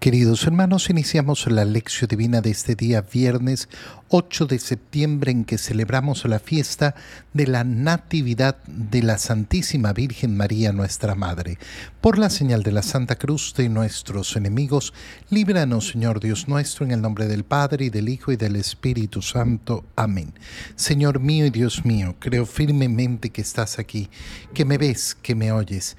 Queridos hermanos, iniciamos la lección divina de este día viernes 8 de septiembre en que celebramos la fiesta de la Natividad de la Santísima Virgen María nuestra Madre. Por la señal de la Santa Cruz de nuestros enemigos, líbranos Señor Dios nuestro en el nombre del Padre y del Hijo y del Espíritu Santo. Amén. Señor mío y Dios mío, creo firmemente que estás aquí, que me ves, que me oyes.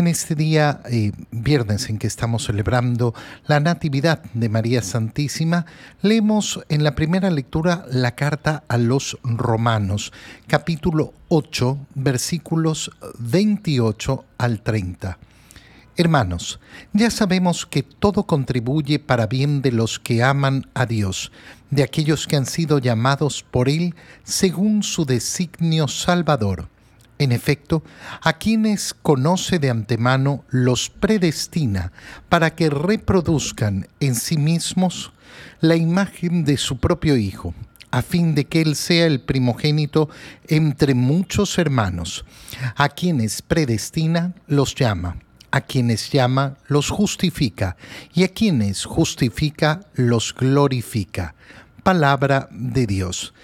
En este día, eh, viernes en que estamos celebrando la Natividad de María Santísima, leemos en la primera lectura la carta a los Romanos, capítulo 8, versículos 28 al 30. Hermanos, ya sabemos que todo contribuye para bien de los que aman a Dios, de aquellos que han sido llamados por Él según su designio salvador. En efecto, a quienes conoce de antemano los predestina para que reproduzcan en sí mismos la imagen de su propio Hijo, a fin de que Él sea el primogénito entre muchos hermanos. A quienes predestina los llama a quienes llama los justifica y a quienes justifica los glorifica. Palabra de Dios.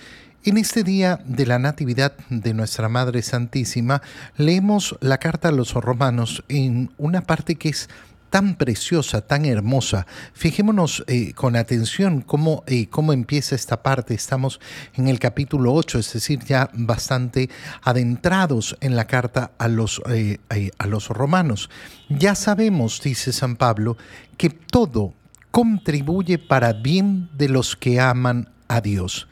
En este día de la Natividad de nuestra Madre Santísima, leemos la carta a los romanos en una parte que es tan preciosa, tan hermosa. Fijémonos eh, con atención cómo, eh, cómo empieza esta parte. Estamos en el capítulo 8, es decir, ya bastante adentrados en la carta a los, eh, a los romanos. Ya sabemos, dice San Pablo, que todo contribuye para bien de los que aman a Dios.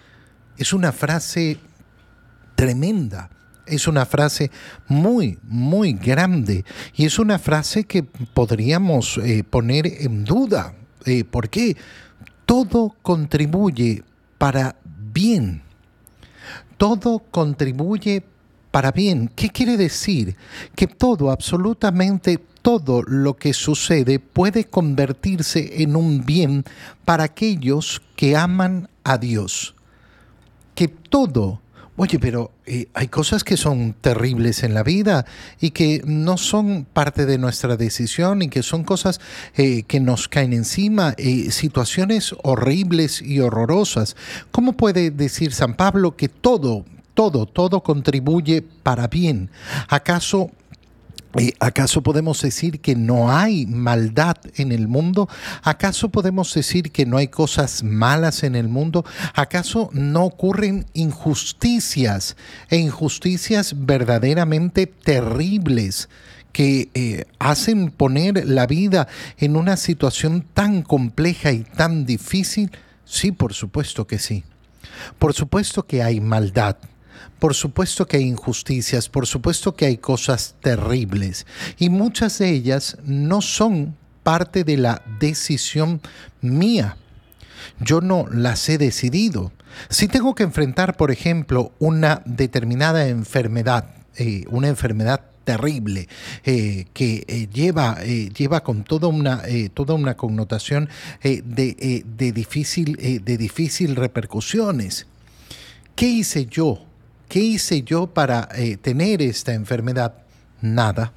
Es una frase tremenda es una frase muy, muy grande y es una frase que podríamos eh, poner en duda. Eh, ¿Por qué? Todo contribuye para bien. Todo contribuye para bien. ¿Qué quiere decir? Que todo, absolutamente todo lo que sucede puede convertirse en un bien para aquellos que aman a Dios. Que todo Oye, pero eh, hay cosas que son terribles en la vida y que no son parte de nuestra decisión y que son cosas eh, que nos caen encima, eh, situaciones horribles y horrorosas. ¿Cómo puede decir San Pablo que todo, todo, todo contribuye para bien? ¿Acaso ¿Acaso podemos decir que no hay maldad en el mundo? ¿Acaso podemos decir que no hay cosas malas en el mundo? ¿Acaso no ocurren injusticias e injusticias verdaderamente terribles? que eh, hacen poner la vida en una situación tan compleja y tan difícil? Sí, por supuesto que sí. Por supuesto que hay maldad, por supuesto que hay injusticias, por supuesto que hay cosas terribles y muchas de ellas no son parte de la decisión mía. Yo no las he decidido. Si tengo que enfrentar, por ejemplo, una determinada enfermedad, eh, una enfermedad terrible eh, que eh, lleva, lleva con toda una, toda una connotación de, de, difícil, de difícil repercusiones. ¿Qué hice yo ¿Qué hice yo para eh, tener esta enfermedad? Nada.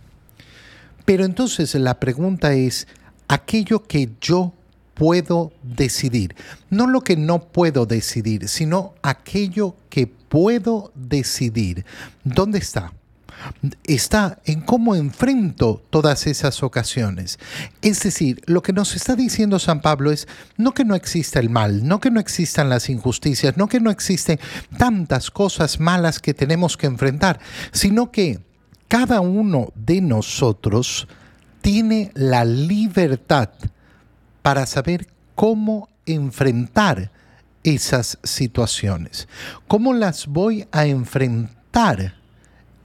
Pero entonces la pregunta es, aquello que yo puedo decidir, no lo que no puedo decidir, sino aquello que puedo decidir, ¿dónde está? Está en cómo enfrento todas esas ocasiones. Es decir, lo que nos está diciendo San Pablo es no que no exista el mal, no que no existan las injusticias, no que no existen tantas cosas malas que tenemos que enfrentar, sino que cada uno de nosotros tiene la libertad para saber cómo enfrentar esas situaciones. ¿Cómo las voy a enfrentar?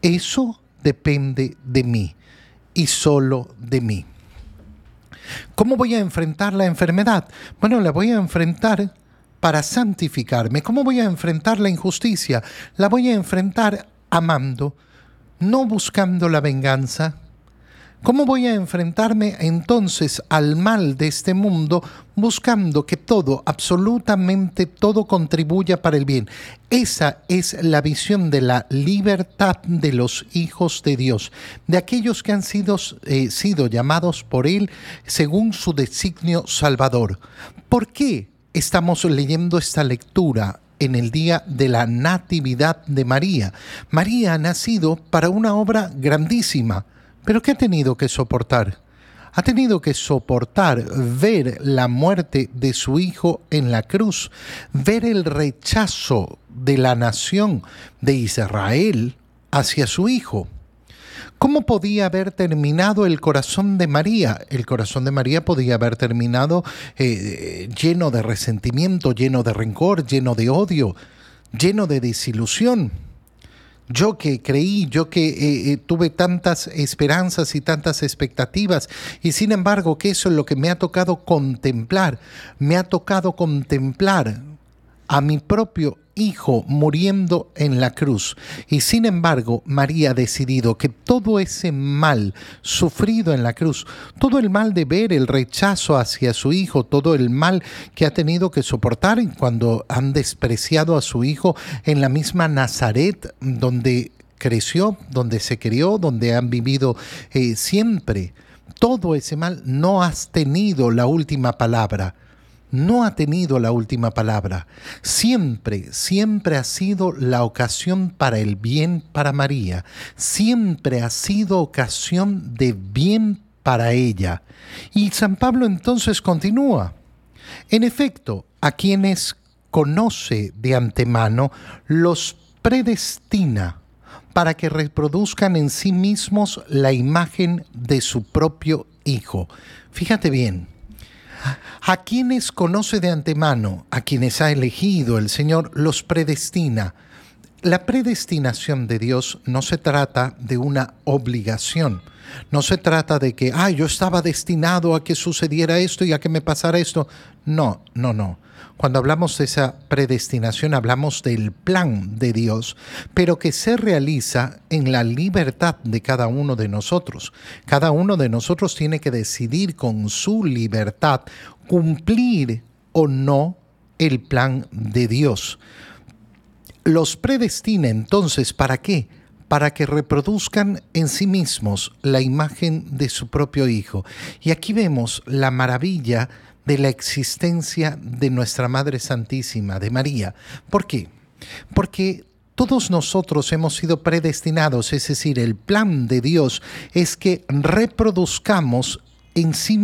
Eso depende de mí y solo de mí. ¿Cómo voy a enfrentar la enfermedad? Bueno, la voy a enfrentar para santificarme. ¿Cómo voy a enfrentar la injusticia? La voy a enfrentar amando, no buscando la venganza, ¿Cómo voy a enfrentarme entonces al mal de este mundo buscando que todo, absolutamente todo contribuya para el bien? Esa es la visión de la libertad de los hijos de Dios, de aquellos que han sido, eh, sido llamados por Él según su designio salvador. ¿Por qué estamos leyendo esta lectura en el día de la Natividad de María? María ha nacido para una obra grandísima pero ¿qué ha tenido que soportar? Ha tenido que soportar ver la muerte de su hijo en la cruz, ver el rechazo de la nación de Israel hacia su hijo. ¿Cómo podía haber terminado el corazón de María? El corazón de María podía haber terminado eh, lleno de resentimiento, lleno de rencor, lleno de odio, lleno de desilusión. Yo que creí, yo que eh, eh, tuve tantas esperanzas y tantas expectativas, y sin embargo que eso es lo que me ha tocado contemplar, me ha tocado contemplar a mi propio Hijo muriendo en la cruz. Y sin embargo, María ha decidido que todo ese mal sufrido en la cruz, todo el mal de ver el rechazo hacia su Hijo, todo el mal que ha tenido que soportar cuando han despreciado a su Hijo en la misma Nazaret, donde creció, donde se crió, donde han vivido eh, siempre. Todo ese mal no has tenido la última palabra no ha tenido la última palabra. Siempre, siempre ha sido la ocasión para el bien para María. Siempre ha sido ocasión de bien para ella. Y San Pablo entonces continúa. En efecto, a quienes conoce de antemano, los predestina para que reproduzcan en sí mismos la imagen de su propio Hijo. Fíjate bien, a quienes conoce de antemano, a quienes ha elegido el Señor, los predestina. La predestinación de Dios no se trata de una obligación. No se trata de que, ah, yo estaba destinado a que sucediera esto y a que me pasara esto. No, no, no. Cuando hablamos de esa predestinación, hablamos del plan de Dios, pero que se realiza en la libertad de cada uno de nosotros. Cada uno de nosotros tiene que decidir con su libertad cumplir o no el plan de Dios. Los predestina entonces, ¿para qué? Para que reproduzcan en sí mismos la imagen de su propio Hijo. Y aquí vemos la maravilla de la existencia de nuestra Madre Santísima, de María. ¿Por qué? Porque todos nosotros hemos sido predestinados, es decir, el plan de Dios es que reproduzcamos en, sí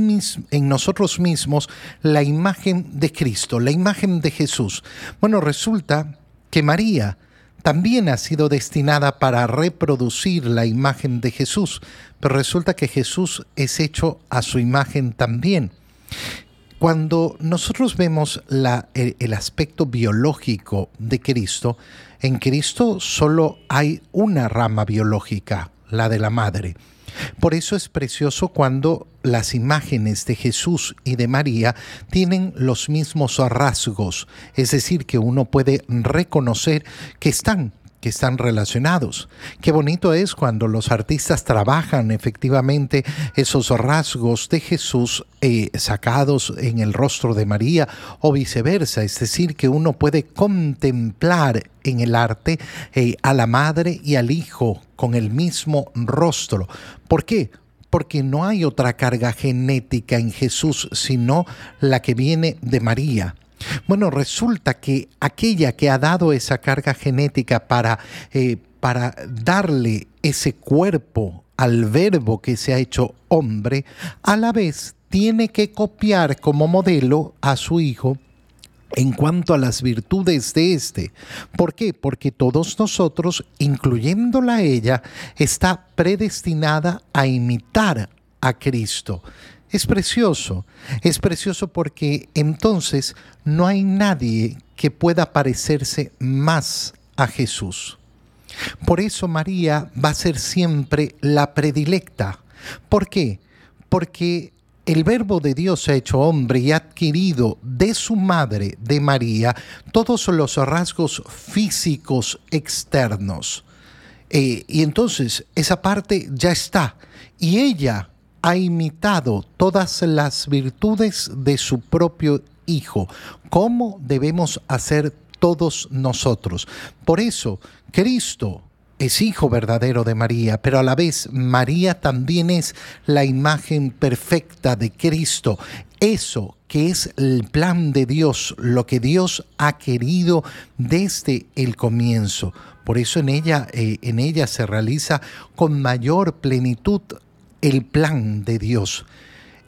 en nosotros mismos la imagen de Cristo, la imagen de Jesús. Bueno, resulta que María también ha sido destinada para reproducir la imagen de Jesús, pero resulta que Jesús es hecho a su imagen también. Cuando nosotros vemos el, aspecto biológico de Cristo, en Cristo solo hay una rama biológica, la de la madre. Por eso es precioso cuando las imágenes de Jesús y de María tienen los mismos rasgos, es decir, que uno puede reconocer que están que están relacionados. Qué bonito es cuando los artistas trabajan efectivamente esos rasgos de Jesús eh, sacados en el rostro de María o viceversa, es decir, que uno puede contemplar en el arte eh, a la madre y al hijo con el mismo rostro. ¿Por qué? Porque no hay otra carga genética en Jesús sino la que viene de María. Bueno, resulta que aquella que ha dado esa carga genética para, eh, para darle ese cuerpo al verbo que se ha hecho hombre, a la vez tiene que copiar como modelo a su hijo en cuanto a las virtudes de éste. ¿Por qué? Porque todos nosotros, incluyéndola ella, está predestinada a imitar a Cristo. Es precioso, es precioso porque entonces no hay nadie que pueda parecerse más a Jesús. Por eso María va a ser siempre la predilecta. ¿Por qué? Porque el verbo de Dios ha hecho hombre y ha adquirido de su madre, de María, todos los rasgos físicos externos. Eh, y entonces esa parte ya está. Y ella ha imitado todas las virtudes de su propio Hijo. ¿Cómo debemos hacer todos nosotros? Por eso, Cristo es hijo verdadero de María, pero a la vez María también es la imagen perfecta de Cristo. Eso que es el plan de Dios, lo que Dios ha querido desde el comienzo. Por eso en ella, eh, en ella se realiza con mayor plenitud el plan de Dios.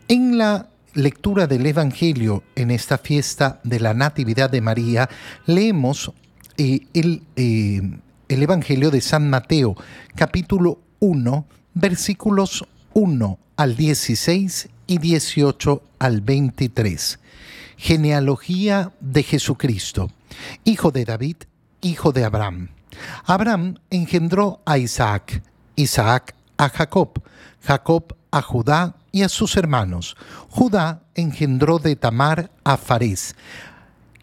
En la lectura del Evangelio en esta fiesta de la Natividad de María, leemos eh, el, eh, el Evangelio de San Mateo, capítulo 1, versículos 1 al 16 y 18 al 23. Genealogía de Jesucristo, hijo de David, hijo de Abraham. Abraham engendró a Isaac, Isaac a Jacob, Jacob a Judá y a sus hermanos. Judá engendró de Tamar a Farés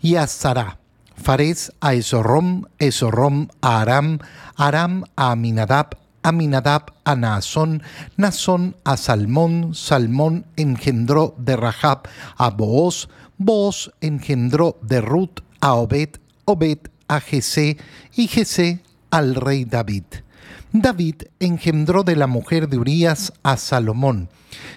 y a Sará Fares a Esorrom, Esorrom a Aram, Aram a Aminadab, Aminadab a Naasón, Naasón a Salmón, Salmón engendró de Rahab a Booz, Booz engendró de Ruth a Obed, Obed a Jesé y Jesé al rey David. David engendró de la mujer de Urías a Salomón,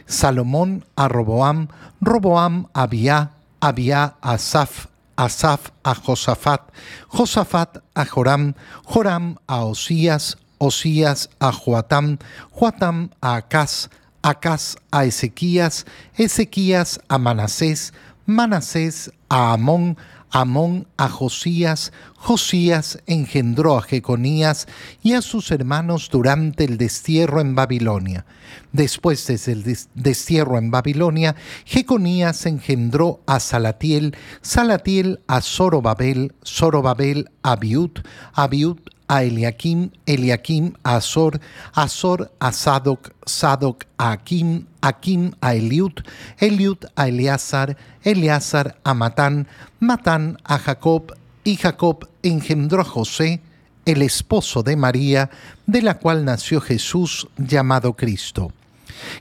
Salomón a Roboam, Roboam a Abia, Abia a Saf, Asaf a Josafat, Josafat a Joram, Joram a Osías, Osías a Joatam, Joatam a Acaz, Acaz a Ezequías, Ezequías a Manasés, Manasés a Amón, Amón a Josías, Josías engendró a Jeconías y a sus hermanos durante el destierro en Babilonia. Después del destierro en Babilonia, Jeconías engendró a Salatiel, Salatiel a Zorobabel, Zorobabel a Abiud, Abiud a Eliakim, Eliakim a Azor, Azor a Sadoc, Sadoc a Akim, Akim a Eliud, Eliud a Eleazar, Eleazar a Matán, Matán a Jacob, y Jacob engendró a José, el esposo de María, de la cual nació Jesús llamado Cristo.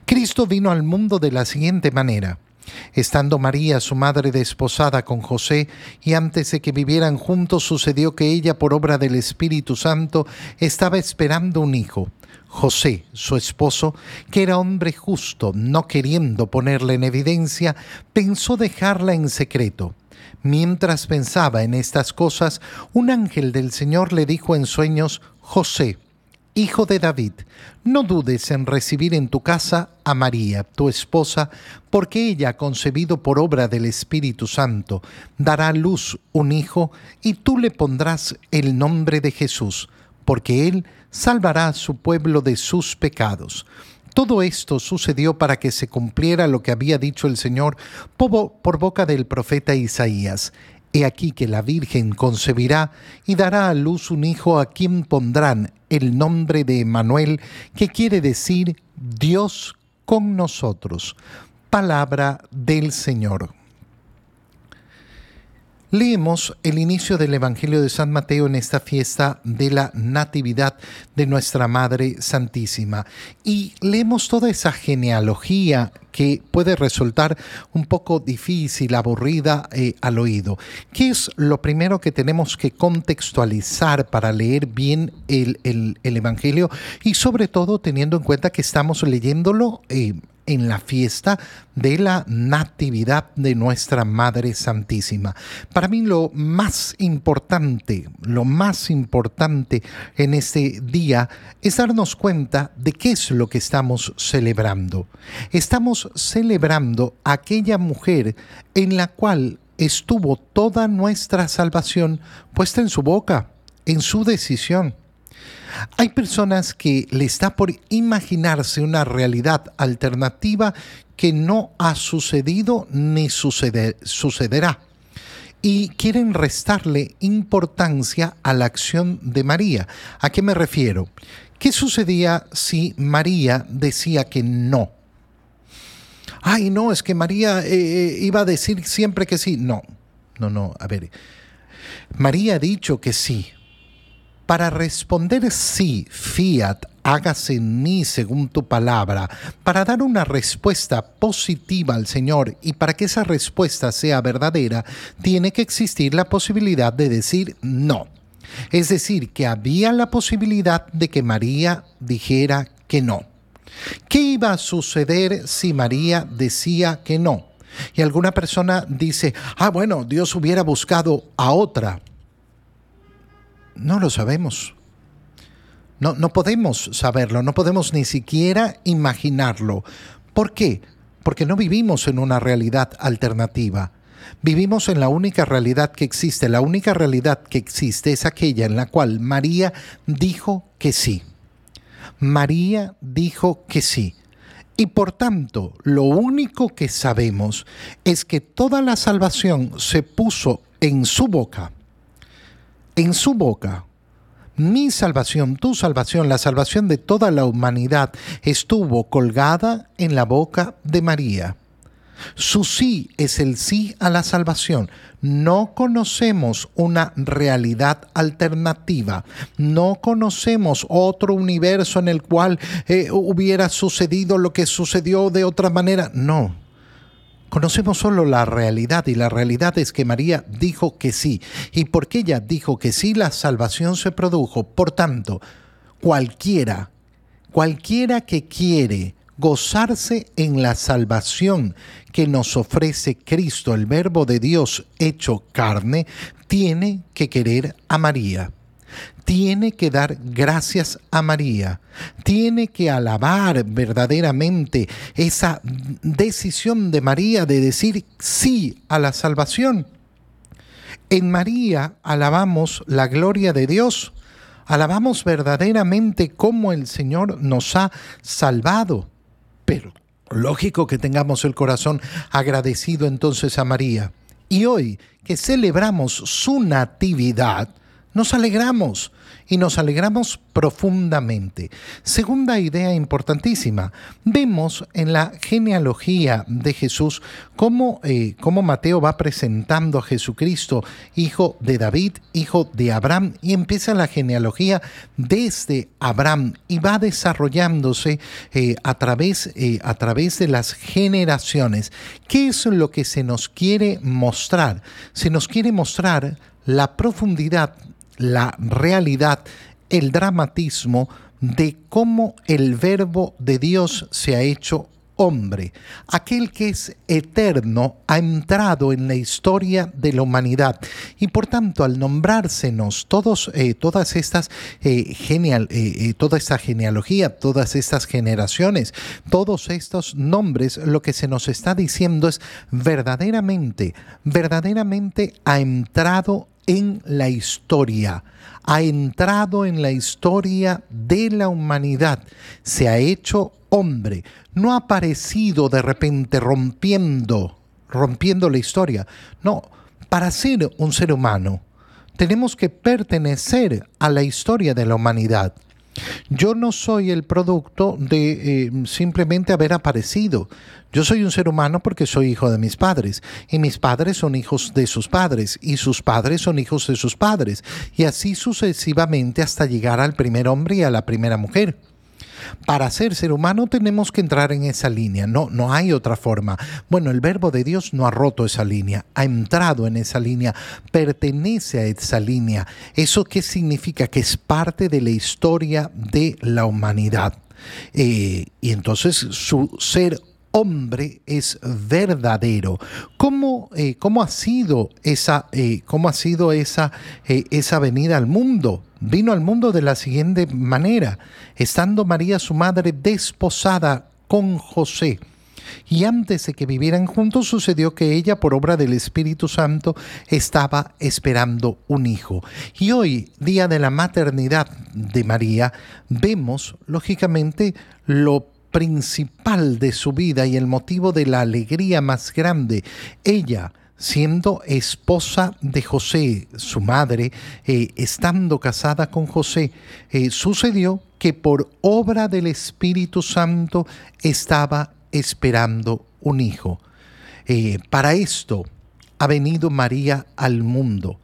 Cristo vino al mundo de la siguiente manera. Estando María, su madre, desposada con José, y antes de que vivieran juntos, sucedió que ella, por obra del Espíritu Santo, estaba esperando un hijo. José, su esposo, que era hombre justo, no queriendo ponerla en evidencia, pensó dejarla en secreto. Mientras pensaba en estas cosas, un ángel del Señor le dijo en sueños, José, Hijo de David, no dudes en recibir en tu casa a María, tu esposa, porque ella, concebido por obra del Espíritu Santo, dará a luz un hijo, y tú le pondrás el nombre de Jesús, porque él salvará a su pueblo de sus pecados. Todo esto sucedió para que se cumpliera lo que había dicho el Señor por boca del profeta Isaías. He aquí que la Virgen concebirá y dará a luz un hijo a quien pondrán el nombre de Emanuel, que quiere decir Dios con nosotros. Palabra del Señor. Leemos el inicio del Evangelio de San Mateo en esta fiesta de la Natividad de nuestra Madre Santísima y leemos toda esa genealogía que puede resultar un poco difícil, aburrida eh, al oído. ¿Qué es lo primero que tenemos que contextualizar para leer bien el, Evangelio y sobre todo teniendo en cuenta que estamos leyéndolo eh, en la fiesta de la Natividad de nuestra Madre Santísima. Para mí lo más importante, lo más importante en este día es darnos cuenta de qué es lo que estamos celebrando. Estamos celebrando aquella mujer en la cual estuvo toda nuestra salvación puesta en su boca, en su decisión. Hay personas que le está por imaginarse una realidad alternativa que no ha sucedido ni sucederá y quieren restarle importancia a la acción de María. ¿A qué me refiero? ¿Qué sucedía si María decía que no? Ay, no, es que María eh, eh, iba a decir siempre que sí. No, no, no, a ver. María ha dicho que sí, para responder sí, fiat, hágase en mí según tu palabra, para dar una respuesta positiva al Señor y para que esa respuesta sea verdadera, tiene que existir la posibilidad de decir no. Es decir, que había la posibilidad de que María dijera que no. ¿Qué iba a suceder si María decía que no? Y alguna persona dice, ah, bueno, Dios hubiera buscado a otra. No lo sabemos. No, no podemos saberlo, no podemos ni siquiera imaginarlo. ¿Por qué? Porque no vivimos en una realidad alternativa. Vivimos en la única realidad que existe. La única realidad que existe es aquella en la cual María dijo que sí. María dijo que sí. Y por tanto, lo único que sabemos es que toda la salvación se puso en su boca. En su boca. Mi salvación, tu salvación, la salvación de toda la humanidad estuvo colgada en la boca de María. Su sí es el sí a la salvación. No conocemos una realidad alternativa. No conocemos otro universo en el cual eh, hubiera sucedido lo que sucedió de otra manera. No. Conocemos solo la realidad y la realidad es que María dijo que sí. Y porque ella dijo que sí, la salvación se produjo. Por tanto, cualquiera, cualquiera que quiere gozarse en la salvación que nos ofrece Cristo, el Verbo de Dios hecho carne, tiene que querer a María. Tiene que dar gracias a María. Tiene que alabar verdaderamente esa decisión de María de decir sí a la salvación. En María alabamos la gloria de Dios. Alabamos verdaderamente cómo el Señor nos ha salvado. Pero lógico que tengamos el corazón agradecido entonces a María. Y hoy que celebramos su natividad, nos alegramos y nos alegramos profundamente. Segunda idea importantísima, vemos en la genealogía de Jesús cómo, eh, cómo, Mateo va presentando a Jesucristo, hijo de David, hijo de Abraham, y empieza la genealogía desde Abraham y va desarrollándose eh, a, través, eh, a través de las generaciones. ¿Qué es lo que se nos quiere mostrar? Se nos quiere mostrar la profundidad la realidad, el dramatismo de cómo el verbo de Dios se ha hecho hombre. Aquel que es eterno ha entrado en la historia de la humanidad y por tanto al nombrársenos todos, eh, todas estas eh, genial, eh, toda esta genealogía, todas estas generaciones, todos estos nombres, lo que se nos está diciendo es verdaderamente, verdaderamente ha entrado en la historia, ha entrado en la historia de la humanidad, se ha hecho hombre, no ha aparecido de repente rompiendo, rompiendo la historia. No, para ser un ser humano tenemos que pertenecer a la historia de la humanidad. Yo no soy el producto de eh, simplemente haber aparecido. Yo soy un ser humano porque soy hijo de mis padres, y mis padres son hijos de sus padres, y sus padres son hijos de sus padres, y así sucesivamente hasta llegar al primer hombre y a la primera mujer. Para ser ser humano tenemos que entrar en esa línea, no, no hay otra forma. Bueno, el verbo de Dios no ha roto esa línea, ha entrado en esa línea, pertenece a esa línea. ¿Eso qué significa? Que es parte de la historia de la humanidad. Eh, y entonces su ser hombre es verdadero. ¿Cómo, eh, cómo ha sido esa, eh, cómo ha sido esa, esa venida al mundo? Vino al mundo de la siguiente manera, estando María su madre desposada con José. Y antes de que vivieran juntos sucedió que ella, por obra del Espíritu Santo, estaba esperando un hijo. Y hoy, día de la maternidad de María, vemos, lógicamente, lo principal de su vida y el motivo de la alegría más grande. Ella, siendo esposa de José, su madre, eh, estando casada con José, eh, sucedió que por obra del Espíritu Santo estaba esperando un hijo. Eh, para esto ha venido María al mundo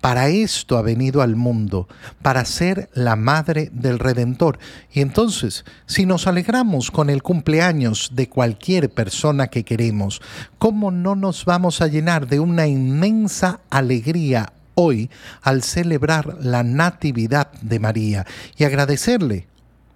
Para esto ha venido al mundo, para ser la madre del Redentor. Y entonces, si nos alegramos con el cumpleaños de cualquier persona que queremos, ¿cómo no nos vamos a llenar de una inmensa alegría hoy al celebrar la Natividad de María y agradecerle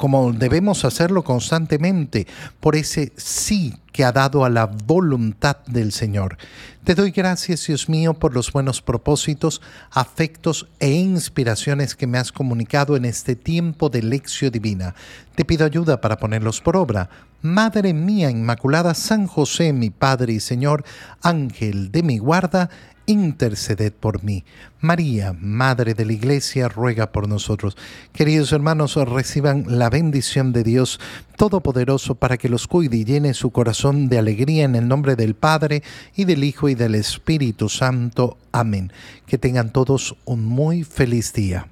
como debemos hacerlo constantemente, por ese sí que ha dado a la voluntad del Señor. Te doy gracias, Dios mío, por los buenos propósitos, afectos e inspiraciones que me has comunicado en este tiempo de lección divina. Te pido ayuda para ponerlos por obra. Madre mía Inmaculada, San José, mi Padre y Señor, Ángel de mi guarda, interceded por mí. María, Madre de la Iglesia, ruega por nosotros. Queridos hermanos, reciban la bendición de Dios Todopoderoso para que los cuide y llene su corazón de alegría en el nombre del Padre y del Hijo y del Espíritu Santo. Amén. Que tengan todos un muy feliz día.